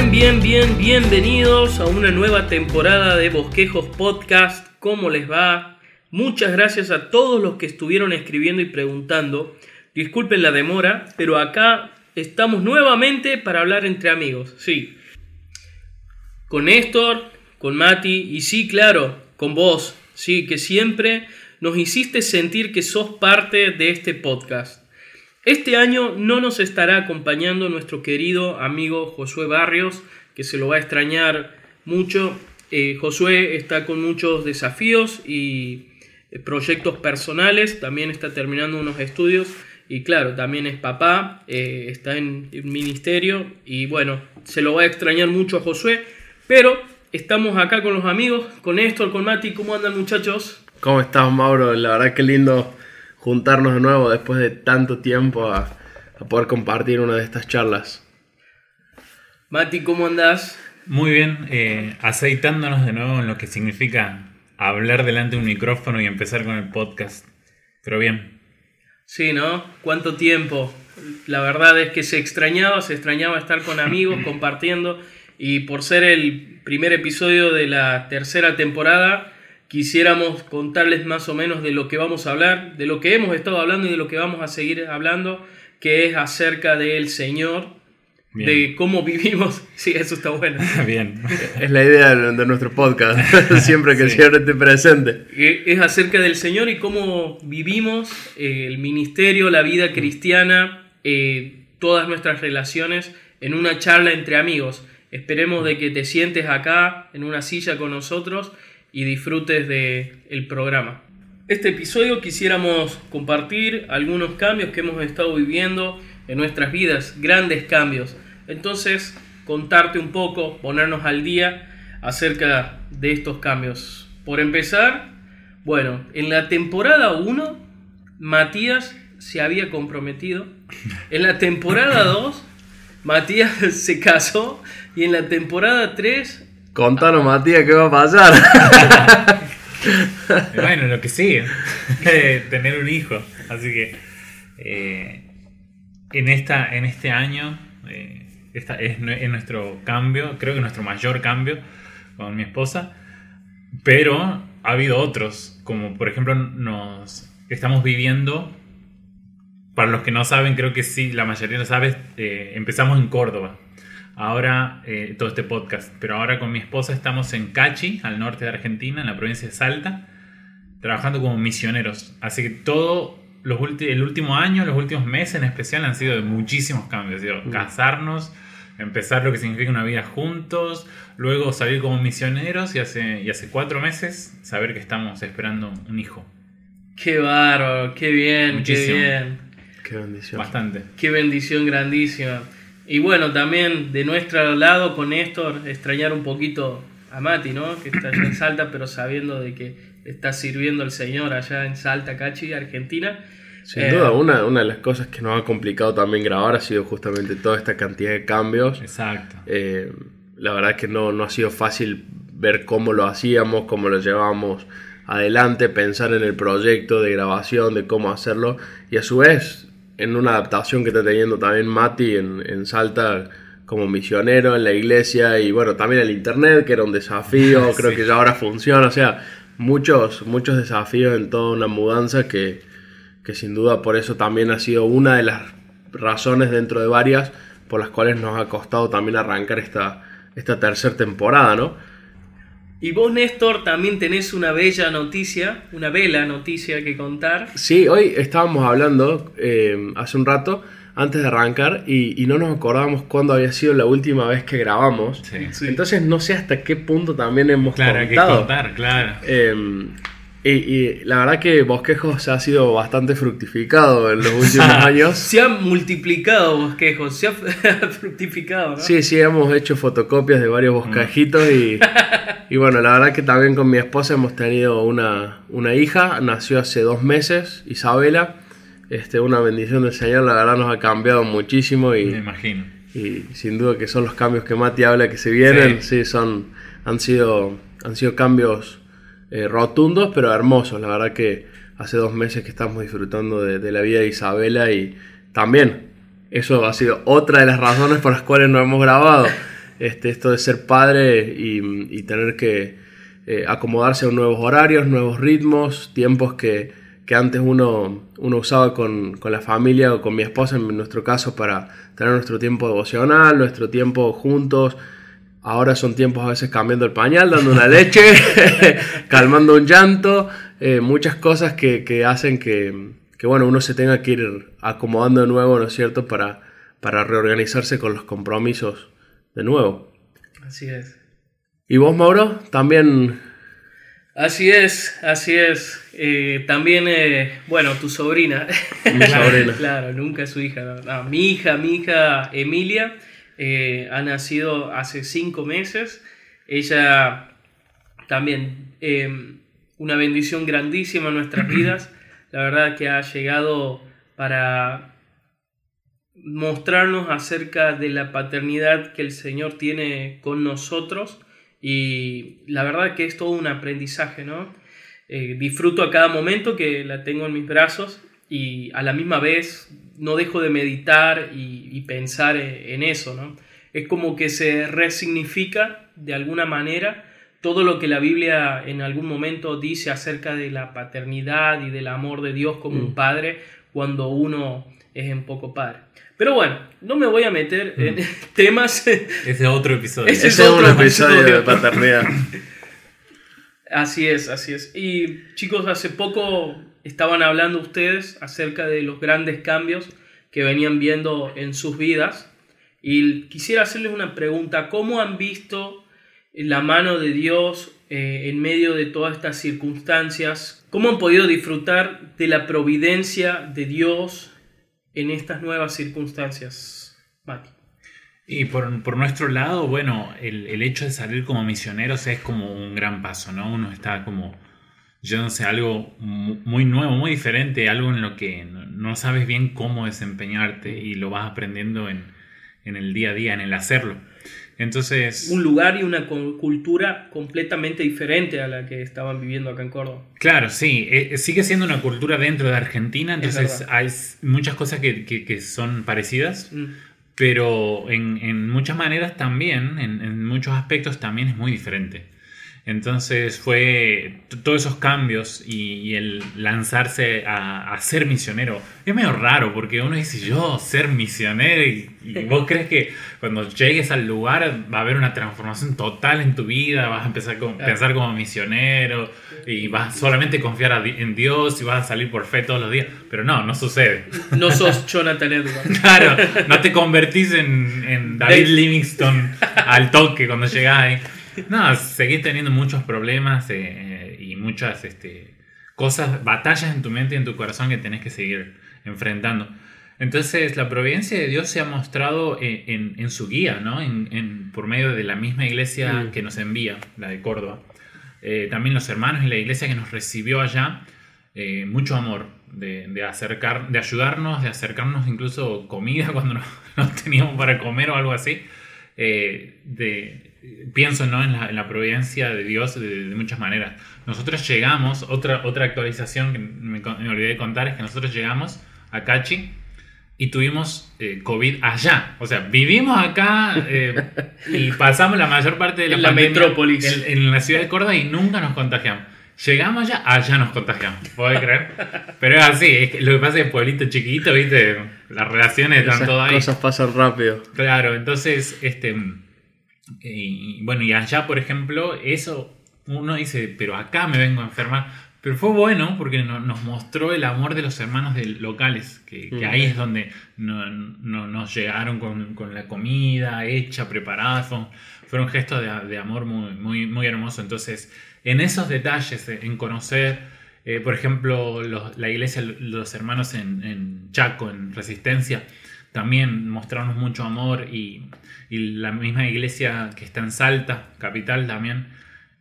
Bien, bien, bien, bienvenidos a una nueva temporada de Bosquejos Podcast. ¿Cómo les va? Muchas gracias a todos los que estuvieron escribiendo y preguntando. Disculpen la demora, pero acá estamos nuevamente para hablar entre amigos. Sí. Con Néstor, con Mati y sí, claro, con vos. Sí, que siempre nos hiciste sentir que sos parte de este podcast. Este año no nos estará acompañando nuestro querido amigo Josué Barrios, que se lo va a extrañar mucho. Eh, Josué está con muchos desafíos y eh, proyectos personales, también está terminando unos estudios y claro, también es papá, eh, está en el ministerio y bueno, se lo va a extrañar mucho a Josué, pero estamos acá con los amigos, con Néstor, con Mati, ¿cómo andan muchachos? ¿Cómo estás Mauro? La verdad que lindo juntarnos de nuevo después de tanto tiempo a, a poder compartir una de estas charlas. Mati, ¿cómo andás? Muy bien, eh, aceitándonos de nuevo en lo que significa hablar delante de un micrófono y empezar con el podcast. Pero bien. Sí, ¿no? ¿Cuánto tiempo? La verdad es que se extrañaba, se extrañaba estar con amigos, compartiendo. Y por ser el primer episodio de la tercera temporada, quisiéramos contarles más o menos de lo que vamos a hablar, de lo que hemos estado hablando y de lo que vamos a seguir hablando, que es acerca del Señor, de cómo vivimos. Sí, eso está bueno. Bien. Es la idea de nuestro podcast, siempre que el Señor esté presente. Es acerca del Señor y cómo vivimos eh, el ministerio, la vida cristiana, eh, todas nuestras relaciones en una charla entre amigos. Esperemos de que te sientes acá en una silla con nosotros y disfrutes del el programa. Este episodio quisiéramos compartir algunos cambios que hemos estado viviendo en nuestras vidas, grandes cambios. Entonces, contarte un poco, ponernos al día acerca de estos cambios. Por empezar, bueno, en la temporada 1, Matías se había comprometido. En la temporada 2, Matías se casó. Y en la temporada 3... Contanos, Matías, ¿qué va a pasar? bueno, lo que sigue. Tener un hijo. Así que... Eh, en, esta, en este año, eh, esta es, nuestro cambio, creo que nuestro mayor cambio con mi esposa, pero ha habido otros, como por ejemplo nos estamos viviendo, para los que no saben, creo que sí, la mayoría lo sabe, eh, empezamos en Córdoba. Ahora, eh, todo este podcast, pero ahora con mi esposa estamos en Cachi, al norte de Argentina, en la provincia de Salta, trabajando como misioneros. Así que todo el último año, los últimos meses en especial han sido de muchísimos cambios. Mm. Casarnos, empezar lo que significa una vida juntos, luego salir como misioneros y hace, y hace cuatro meses saber que estamos esperando un hijo. Qué bárbaro, qué bien, qué bien. Qué bendición. Bastante. Qué bendición grandísima. Y bueno, también de nuestro lado con Néstor, extrañar un poquito a Mati, ¿no? Que está allá en Salta, pero sabiendo de que está sirviendo el Señor allá en Salta, Cachi, Argentina. Sin duda, eh, una, una, de las cosas que nos ha complicado también grabar ha sido justamente toda esta cantidad de cambios. Exacto. Eh, la verdad es que no, no ha sido fácil ver cómo lo hacíamos, cómo lo llevábamos adelante, pensar en el proyecto de grabación, de cómo hacerlo, y a su vez en una adaptación que está teniendo también Mati en, en Salta como misionero en la iglesia y bueno, también el internet, que era un desafío, creo que ya ahora funciona, o sea, muchos, muchos desafíos en toda una mudanza que, que sin duda por eso también ha sido una de las razones dentro de varias por las cuales nos ha costado también arrancar esta, esta tercera temporada, ¿no? Y vos, Néstor, también tenés una bella noticia, una vela noticia que contar. Sí, hoy estábamos hablando eh, hace un rato antes de arrancar y, no nos acordábamos cuándo había sido la última vez que grabamos. Entonces no sé hasta qué punto también hemos claro, contado. Que contar, claro. Em, y, la verdad que Bosquejos ha sido bastante fructificado en los últimos años. Se ha multiplicado Bosquejos, se ha fructificado, ¿no? Sí, sí, hemos hecho fotocopias de varios bosquejitos y, y, bueno, la verdad que también con mi esposa hemos tenido una, una hija, nació hace dos meses, Isabela. Este, una bendición del Señor, la verdad nos ha cambiado muchísimo y, Me imagino. y sin duda que son los cambios que Mati habla que se vienen, sí, son, han, sido, han sido cambios eh, rotundos pero hermosos, la verdad que hace dos meses que estamos disfrutando de, la vida de Isabela y también eso ha sido otra de las razones por las cuales no hemos grabado. este, esto de ser padre y, tener que eh, acomodarse a nuevos horarios, nuevos ritmos, tiempos que, que antes uno, uno usaba con, con, la familia o con mi esposa, en nuestro caso, para tener nuestro tiempo devocional, nuestro tiempo juntos. Ahora son tiempos a veces cambiando el pañal, dando una leche, calmando un llanto, eh, muchas cosas que, que hacen que, que, bueno, uno se tenga que ir acomodando de nuevo, ¿no es cierto?, para, para reorganizarse con los compromisos de nuevo. Así es. ¿Y vos, Mauro? También... Así es, así es. Eh, también, eh, bueno, tu sobrina. Mi sobrina. claro, nunca su hija. mi hija, mi hija Emilia, eh, ha nacido hace cinco meses. Ella también, una bendición grandísima en nuestras vidas. La verdad que ha llegado para mostrarnos acerca de la paternidad que el Señor tiene con nosotros y la verdad que es todo un aprendizaje, ¿no? Eh, disfruto a cada momento que la tengo en mis brazos y a la misma vez no dejo de meditar y, pensar e, en eso, ¿no? Es como que se resignifica de alguna manera todo lo que la Biblia en algún momento dice acerca de la paternidad y del amor de Dios como un mm. padre cuando uno es en poco padre. Pero bueno, no me voy a meter en mm. temas. Ese es otro episodio. Ese, es otro episodio, de paternidad. Así es, así es. Y chicos, hace poco estaban hablando ustedes acerca de los grandes cambios que venían viendo en sus vidas. Y quisiera hacerles una pregunta. ¿Cómo han visto la mano de Dios eh, en medio de todas estas circunstancias? ¿Cómo han podido disfrutar de la providencia de Dios en estas nuevas circunstancias, Mati? Y por, por nuestro lado, bueno, el, el, hecho de salir como misioneros es como un gran paso, ¿no? Uno está como sé algo muy nuevo, muy diferente, algo en lo que no sabes bien cómo desempeñarte y lo vas aprendiendo en, en el día a día, en el hacerlo. Entonces... Un lugar y una cultura completamente diferente a la que estaban viviendo acá en Córdoba. Claro, sí, eh, sigue siendo una cultura dentro de Argentina, entonces hay muchas cosas que, que, son parecidas, mm. pero en, en, muchas maneras también, en, en muchos aspectos también es muy diferente. Entonces fue todos esos cambios y, el lanzarse a, ser misionero. Es medio raro porque uno dice yo ser misionero y, vos crees que cuando llegues al lugar va a haber una transformación total en tu vida, vas a empezar a pensar como misionero y vas solamente a confiar en Dios y vas a salir por fe todos los días. Pero no, no sucede. No sos Jonathan Edwards. claro, no te convertís en, en David Livingstone al toque cuando llegás ahí. No, seguís teniendo muchos problemas eh, y muchas este, cosas, batallas en tu mente y en tu corazón que tenés que seguir enfrentando. Entonces, la providencia de Dios se ha mostrado en, su guía, ¿no? En, por medio de la misma iglesia mm. que nos envía, la de Córdoba. Eh, también los hermanos y la iglesia que nos recibió allá, eh, mucho amor, de, acercar, de ayudarnos, de acercarnos incluso comida cuando no, teníamos para comer o algo así. de, pienso ¿no? en, la, providencia de Dios de, muchas maneras. Nosotros llegamos, otra, otra actualización que me, olvidé de contar es que nosotros llegamos a Cachi y tuvimos eh, COVID allá. O sea, vivimos acá eh, y pasamos la mayor parte de la, en la metrópolis. En, la ciudad de Córdoba y nunca nos contagiamos. Llegamos allá, allá nos contagiamos, ¿puedes creer? Pero es así, lo que pasa es que pueblito chiquito, ¿viste? Las relaciones están todas ahí. Las cosas pasan rápido. Claro, entonces, este y bueno, y allá, por ejemplo, eso uno dice, pero acá me vengo a enfermar. Pero fue bueno porque nos mostró el amor de los hermanos de locales, que, mm. ahí es donde nos llegaron con, la comida hecha, preparada. Fue, un gesto de, amor muy, muy, muy hermoso. Entonces, en esos detalles, en conocer, eh, por ejemplo, la iglesia, los hermanos en, en Chaco, en Resistencia, también mostrarnos mucho amor y, la misma iglesia que está en Salta, capital también,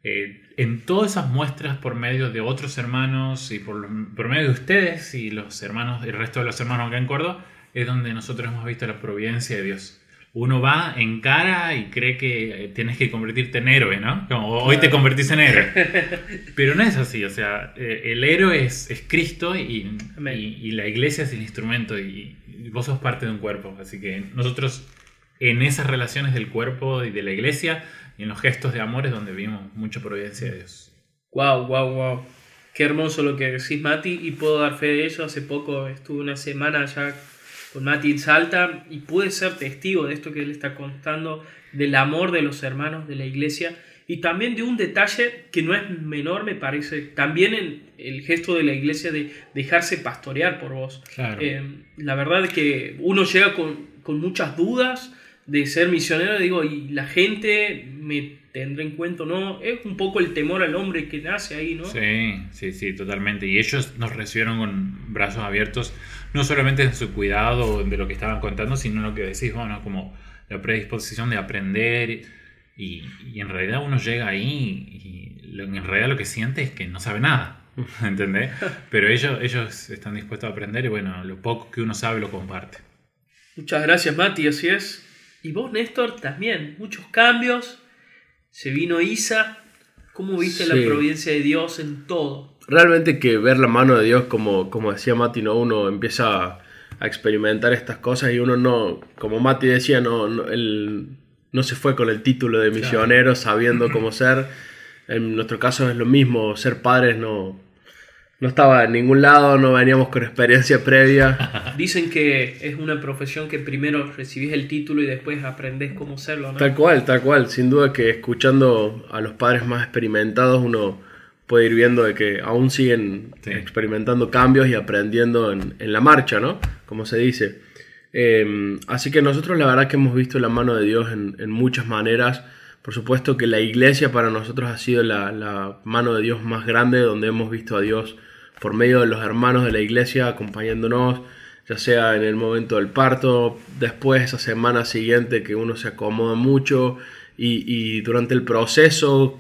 eh, en todas esas muestras por medio de otros hermanos y por, por, medio de ustedes y los hermanos, el resto de los hermanos acá en Córdoba, es donde nosotros hemos visto la providencia de Dios. Uno va en cara y cree que eh, tienes que convertirte en héroe, ¿no? Como hoy te convertís en héroe. Pero no es así, o sea, eh, el héroe es, es Cristo y, y, y, la iglesia es el instrumento y, vos sos parte de un cuerpo, así que nosotros en esas relaciones del cuerpo y de la iglesia y en los gestos de amor es donde vimos mucha providencia de Dios. Wow, wow, wow. Qué hermoso lo que decís, Mati, y puedo dar fe de ello. Hace poco estuve una semana allá con Mati en Salta y pude ser testigo de esto que él está contando, del amor de los hermanos de la iglesia y también de un detalle que no es menor, me parece, también en el gesto de la iglesia de dejarse pastorear por vos. Eh, la verdad es que uno llega con, con muchas dudas de ser misionero, digo, y la gente me tendrá en cuenta, ¿no? Es un poco el temor al hombre que nace ahí, ¿no? Sí, sí, sí, totalmente. Y ellos nos recibieron con brazos abiertos, no solamente en su cuidado de lo que estaban contando, sino lo que decís, bueno, como la predisposición de aprender. Y, en realidad uno llega ahí y en realidad lo que siente es que no sabe nada. ¿Entendés? Pero ellos, ellos están dispuestos a aprender y bueno, lo poco que uno sabe lo comparte. Muchas gracias, Mati, así es. Y vos, Néstor, también, muchos cambios. Se vino Isa. ¿Cómo viste la providencia de Dios en todo? Realmente que ver la mano de Dios, como, como decía Mati, ¿no? uno empieza a, experimentar estas cosas y uno no, como Mati decía, no, no, no se fue con el título de misionero sabiendo cómo ser. En nuestro caso es lo mismo, ser padres no, no estaba en ningún lado, no veníamos con experiencia previa. Dicen que es una profesión que primero recibís el título y después aprendes cómo serlo, ¿no? Tal cual, tal cual. Sin duda que escuchando a los padres más experimentados uno puede ir viendo de que aún siguen experimentando cambios y aprendiendo en, la marcha, ¿no? Como se dice. Em, así que nosotros la verdad que hemos visto la mano de Dios en, muchas maneras. Por supuesto que la iglesia para nosotros ha sido la, la mano de Dios más grande, donde hemos visto a Dios por medio de los hermanos de la iglesia acompañándonos, ya sea en el momento del parto, después esa semana siguiente que uno se acomoda mucho y, durante el proceso,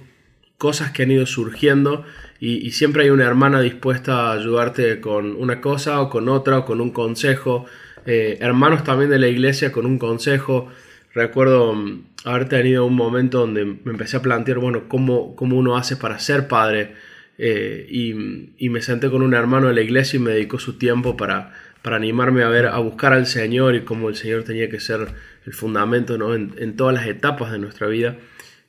cosas que han ido surgiendo y, siempre hay una hermana dispuesta a ayudarte con una cosa o con otra o con un consejo. Eh, hermanos también de la iglesia con un consejo. Recuerdo mm, haber tenido un momento donde me empecé a plantear, bueno, cómo, cómo uno hace para ser padre eh, y, me senté con un hermano de la iglesia y me dedicó su tiempo para, para animarme a ver, a buscar al Señor y cómo el Señor tenía que ser el fundamento ¿no? en, todas las etapas de nuestra vida.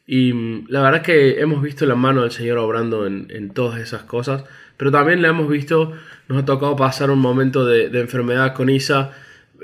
Y mm, la verdad que hemos visto la mano del Señor obrando en, todas esas cosas, pero también la hemos visto, nos ha tocado pasar un momento de, enfermedad con Isa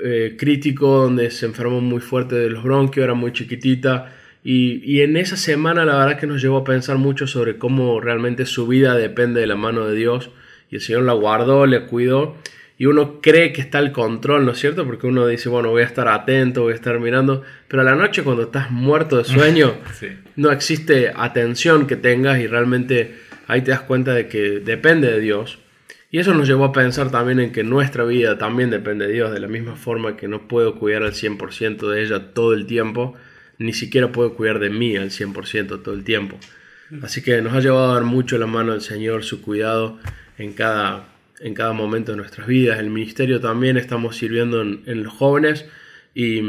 eh, crítico, donde se enfermó muy fuerte de los bronquios, era muy chiquitita, y, en esa semana la verdad que nos llevó a pensar mucho sobre cómo realmente su vida depende de la mano de Dios. Y el Señor la guardó, le cuidó. Y uno cree que está el control, ¿no es cierto? Porque uno dice, bueno, voy a estar atento, voy a estar mirando. Pero a la noche cuando estás muerto de sueño, no existe atención que tengas y realmente ahí te das cuenta de que depende de Dios. Y eso nos llevó a pensar también en que nuestra vida también depende de Dios, de la misma forma que no puedo cuidar al 100% de ella todo el tiempo ni siquiera puedo cuidar de mí al 100% todo el tiempo. Así que nos ha llevado a dar mucho la mano del Señor, su cuidado en cada, en cada momento de nuestras vidas. El ministerio también estamos sirviendo en, los jóvenes y,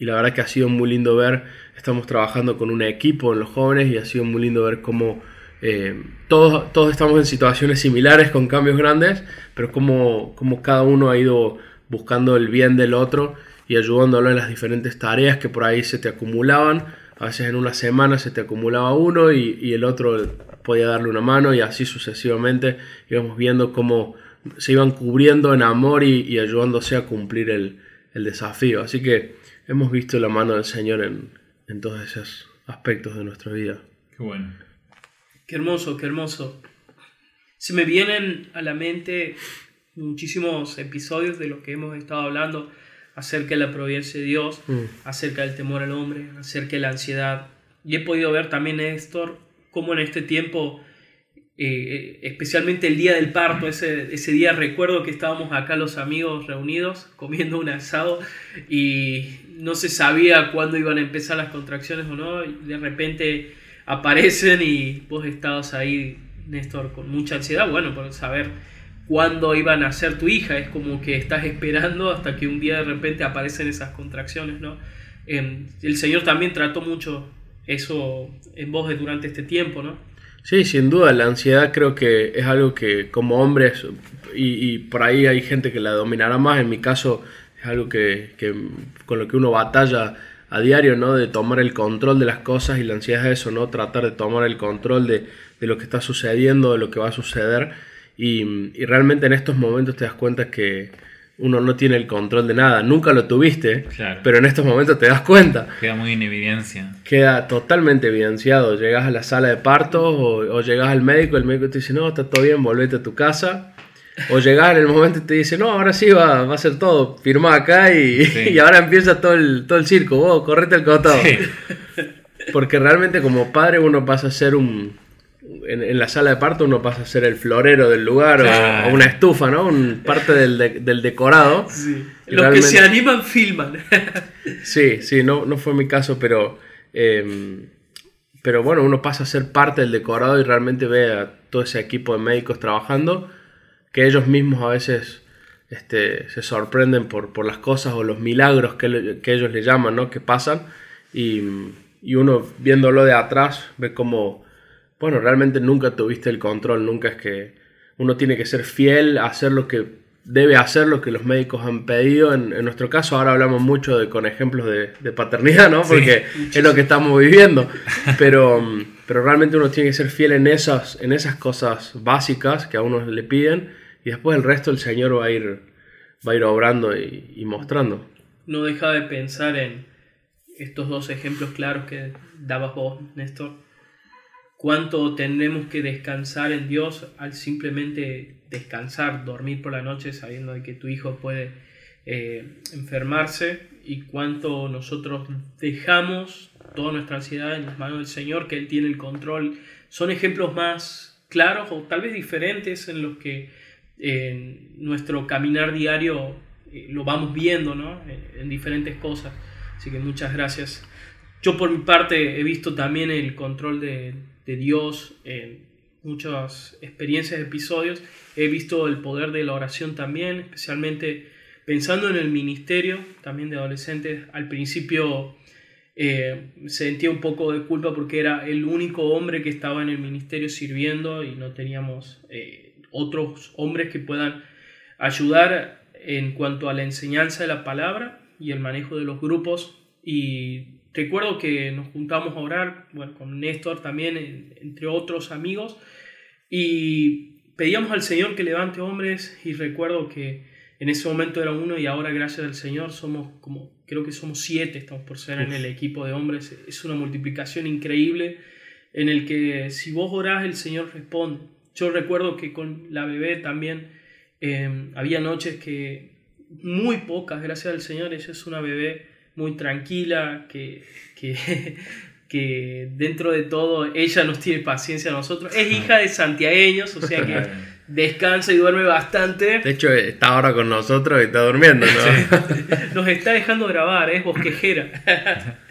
la verdad que ha sido muy lindo ver, estamos trabajando con un equipo en los jóvenes y ha sido muy lindo ver cómo eh, todos, todos estamos en situaciones similares con cambios grandes, pero cómo, cómo cada uno ha ido buscando el bien del otro y ayudándolo en las diferentes tareas que por ahí se te acumulaban. A veces en una semana se te acumulaba uno y, el otro podía darle una mano y así sucesivamente íbamos viendo cómo se iban cubriendo en amor y, ayudándose a cumplir el, desafío. Así que hemos visto la mano del Señor en, en todos esos aspectos de nuestra vida. Qué bueno. Qué hermoso, qué hermoso. Se me vienen a la mente muchísimos episodios de lo que hemos estado hablando acerca de la providencia de Dios, mm. acerca del temor al hombre, acerca de la ansiedad. Y he podido ver también, Néstor, cómo en este tiempo, eh, eh, especialmente el día del parto, ese, ese día recuerdo que estábamos acá los amigos reunidos comiendo un asado y no se sabía cuándo iban a empezar las contracciones o no, y de repente aparecen y vos estabas ahí, Néstor, con mucha ansiedad, bueno, por saber cuándo iban a ser tu hija, es como que estás esperando hasta que un día de repente aparecen esas contracciones, ¿no? Em, el Señor también trató mucho eso en vos durante este tiempo, ¿no? Sí, sin duda, la ansiedad creo que es algo que como hombres, y, por ahí hay gente que la dominará más, en mi caso es algo que, con lo que uno batalla a diario, ¿no? De tomar el control de las cosas y la ansiedad es eso, ¿no? Tratar de tomar el control de, de lo que está sucediendo, de lo que va a suceder. Y, y, realmente en estos momentos te das cuenta que uno no tiene el control de nada. Nunca lo tuviste, Claro. pero en estos momentos te das cuenta. Queda muy en evidencia. Queda totalmente evidenciado. Llegas a la sala de parto o, o llegas al médico, el médico te dice, no, está todo bien, volvete a tu casa. O llegas en el momento y te dice, no, ahora sí va, va a ser todo, firma acá y, Sí. y ahora empieza todo el, todo el circo, vos correte el costado. Sí. Porque realmente como padre uno pasa a ser un... En, en la sala de parto uno pasa a ser el florero del lugar o- Claro. o, una estufa, ¿no? Un, parte del, de- del decorado. Sí. Los que se animan filman. Sí, sí, no, no fue mi caso, pero, eh, pero bueno, uno pasa a ser parte del decorado y realmente ve a todo ese equipo de médicos trabajando, que ellos mismos a veces este, se sorprenden por, por las cosas o los milagros que, le- que ellos le llaman, ¿no? Que pasan y, y uno viéndolo de atrás ve como, bueno, realmente nunca tuviste el control, nunca es que uno tiene que ser fiel a hacer lo que debe hacer, lo que los médicos han pedido. En, en nuestro caso ahora hablamos mucho de, con ejemplos de, de paternidad, ¿no? Porque es lo que estamos viviendo. Pero, pero realmente uno tiene que ser fiel en esas, en esas cosas básicas que a uno le piden y después el resto el Señor va a ir, va a ir obrando y, mostrando. No deja de pensar en estos dos ejemplos claros que dabas vos, Néstor. Cuánto tenemos que descansar en Dios al simplemente descansar, dormir por la noche sabiendo de que tu hijo puede eh, enfermarse y cuánto nosotros dejamos toda nuestra ansiedad en las manos del Señor, que Él tiene el control. Son ejemplos más claros o tal vez diferentes en los que en nuestro caminar diario eh, lo vamos viendo, ¿no? Eh, en diferentes cosas. Así que muchas gracias. Yo por mi parte he visto también el control de, de Dios en muchas experiencias, episodios. He visto el poder de la oración también, especialmente pensando en el ministerio también de adolescentes. Al principio eh, sentía un poco de culpa porque era el único hombre que estaba en el ministerio sirviendo y no teníamos eh, otros hombres que puedan ayudar en cuanto a la enseñanza de la palabra y el manejo de los grupos. Y recuerdo que nos juntamos a orar, bueno, con Néstor también, en- entre otros amigos, y pedíamos al Señor que levante hombres y recuerdo que en ese momento era uno y ahora gracias al Señor somos como, creo que somos siete, estamos por ser en el equipo de hombres, es una multiplicación increíble en el que si vos orás el Señor responde. Yo recuerdo que con la bebé también eh, había noches que, muy pocas, gracias al Señor, ella es una bebé muy tranquila, que, que, que dentro de todo ella nos tiene paciencia a nosotros. Es hija de santiagueños, o sea que descansa y duerme bastante. De hecho, está ahora con nosotros y está durmiendo, ¿no? Nos está dejando grabar, es bosquejera.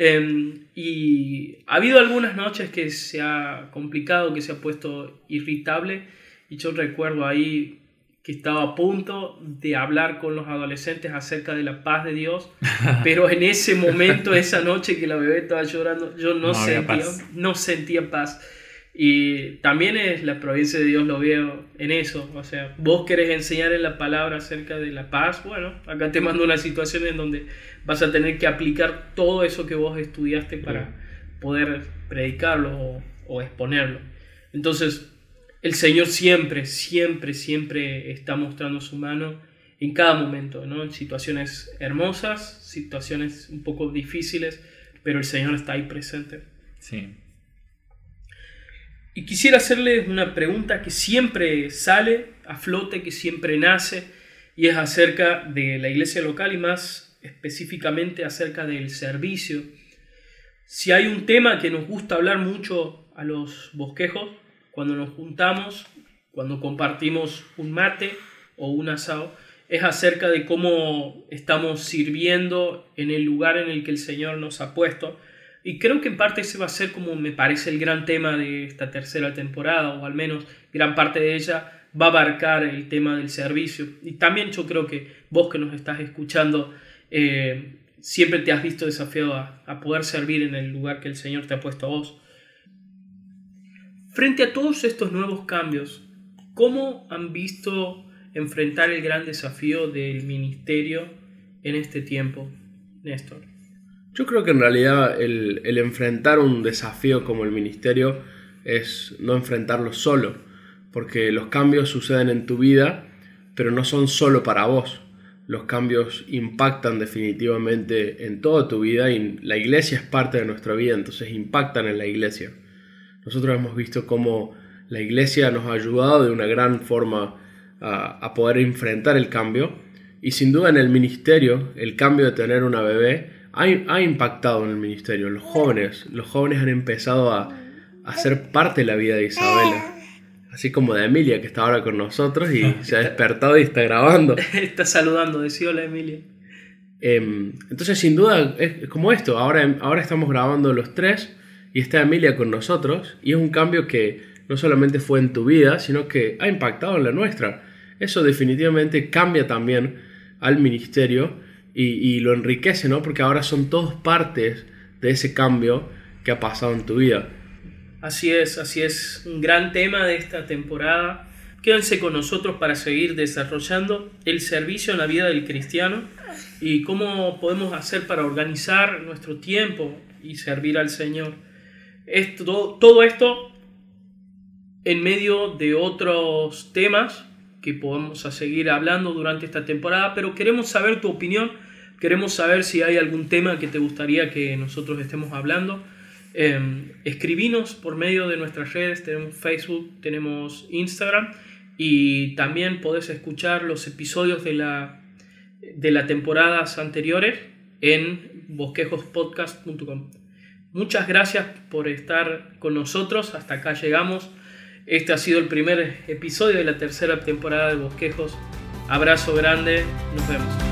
Em, y ha habido algunas noches que se ha complicado, que se ha puesto irritable. Y yo recuerdo ahí que estaba a punto de hablar con los adolescentes acerca de la paz de Dios. Pero en ese momento, esa noche que la bebé estaba llorando, yo no, No sentía paz. Y también es la providencia de Dios, lo veo en eso. O sea, vos querés enseñar en la palabra acerca de la paz. Bueno, acá te mando una situación en donde vas a tener que aplicar todo eso que vos estudiaste para poder predicarlo o, o exponerlo. Entonces, el Señor siempre, siempre, siempre está mostrando su mano en cada momento, ¿no? En situaciones hermosas, situaciones un poco difíciles, pero el Señor está ahí presente. Sí. Y quisiera hacerles una pregunta que siempre sale a flote, que siempre nace, y es acerca de la iglesia local y más específicamente acerca del servicio. Si hay un tema que nos gusta hablar mucho a los bosquejos, cuando nos juntamos, cuando compartimos un mate o un asado, es acerca de cómo estamos sirviendo en el lugar en el que el Señor nos ha puesto. Y creo que en parte ese va a ser como me parece el gran tema de esta tercera temporada, o al menos gran parte de ella va a abarcar el tema del servicio. Y también yo creo que vos que nos estás escuchando, eh, siempre te has visto desafiado a, a poder servir en el lugar que el Señor te ha puesto a vos. Frente a todos estos nuevos cambios, ¿cómo han visto enfrentar el gran desafío del ministerio en este tiempo, Néstor? Yo creo que en realidad el, enfrentar un desafío como el ministerio es no enfrentarlo solo, porque los cambios suceden en tu vida, pero no son solo para vos. Los cambios impactan definitivamente en toda tu vida y la iglesia es parte de nuestra vida, entonces impactan en la iglesia. Nosotros hemos visto cómo la iglesia nos ha ayudado de una gran forma a, poder enfrentar el cambio y sin duda en el ministerio el cambio de tener una bebé ha, ha impactado en el ministerio. Los jóvenes, los jóvenes han empezado a, a ser parte de la vida de Isabela así como de Emilia que está ahora con nosotros y se ha despertado y está grabando. está saludando, decía hola Emilia. Em, entonces sin duda es como esto, ahora, ahora estamos grabando los tres y está Emilia con nosotros y es un cambio que no solamente fue en tu vida, sino que ha impactado en la nuestra. Eso definitivamente cambia también al ministerio y, y lo enriquece, ¿no? Porque ahora son todos partes de ese cambio que ha pasado en tu vida. Así es, así es, un gran tema de esta temporada. Quédense con nosotros para seguir desarrollando el servicio en la vida del cristiano y cómo podemos hacer para organizar nuestro tiempo y servir al Señor. Esto, todo esto en medio de otros temas que podemos seguir hablando durante esta temporada, pero queremos saber tu opinión, queremos saber si hay algún tema que te gustaría que nosotros estemos hablando. Eh, escribinos por medio de nuestras redes, tenemos Facebook, tenemos Instagram y también podés escuchar los episodios de la de las temporadas anteriores en bosquejospodcast.com. Muchas gracias por estar con nosotros, hasta acá llegamos. Este ha sido el primer episodio de la tercera temporada de Bosquejos. Abrazo grande, nos vemos.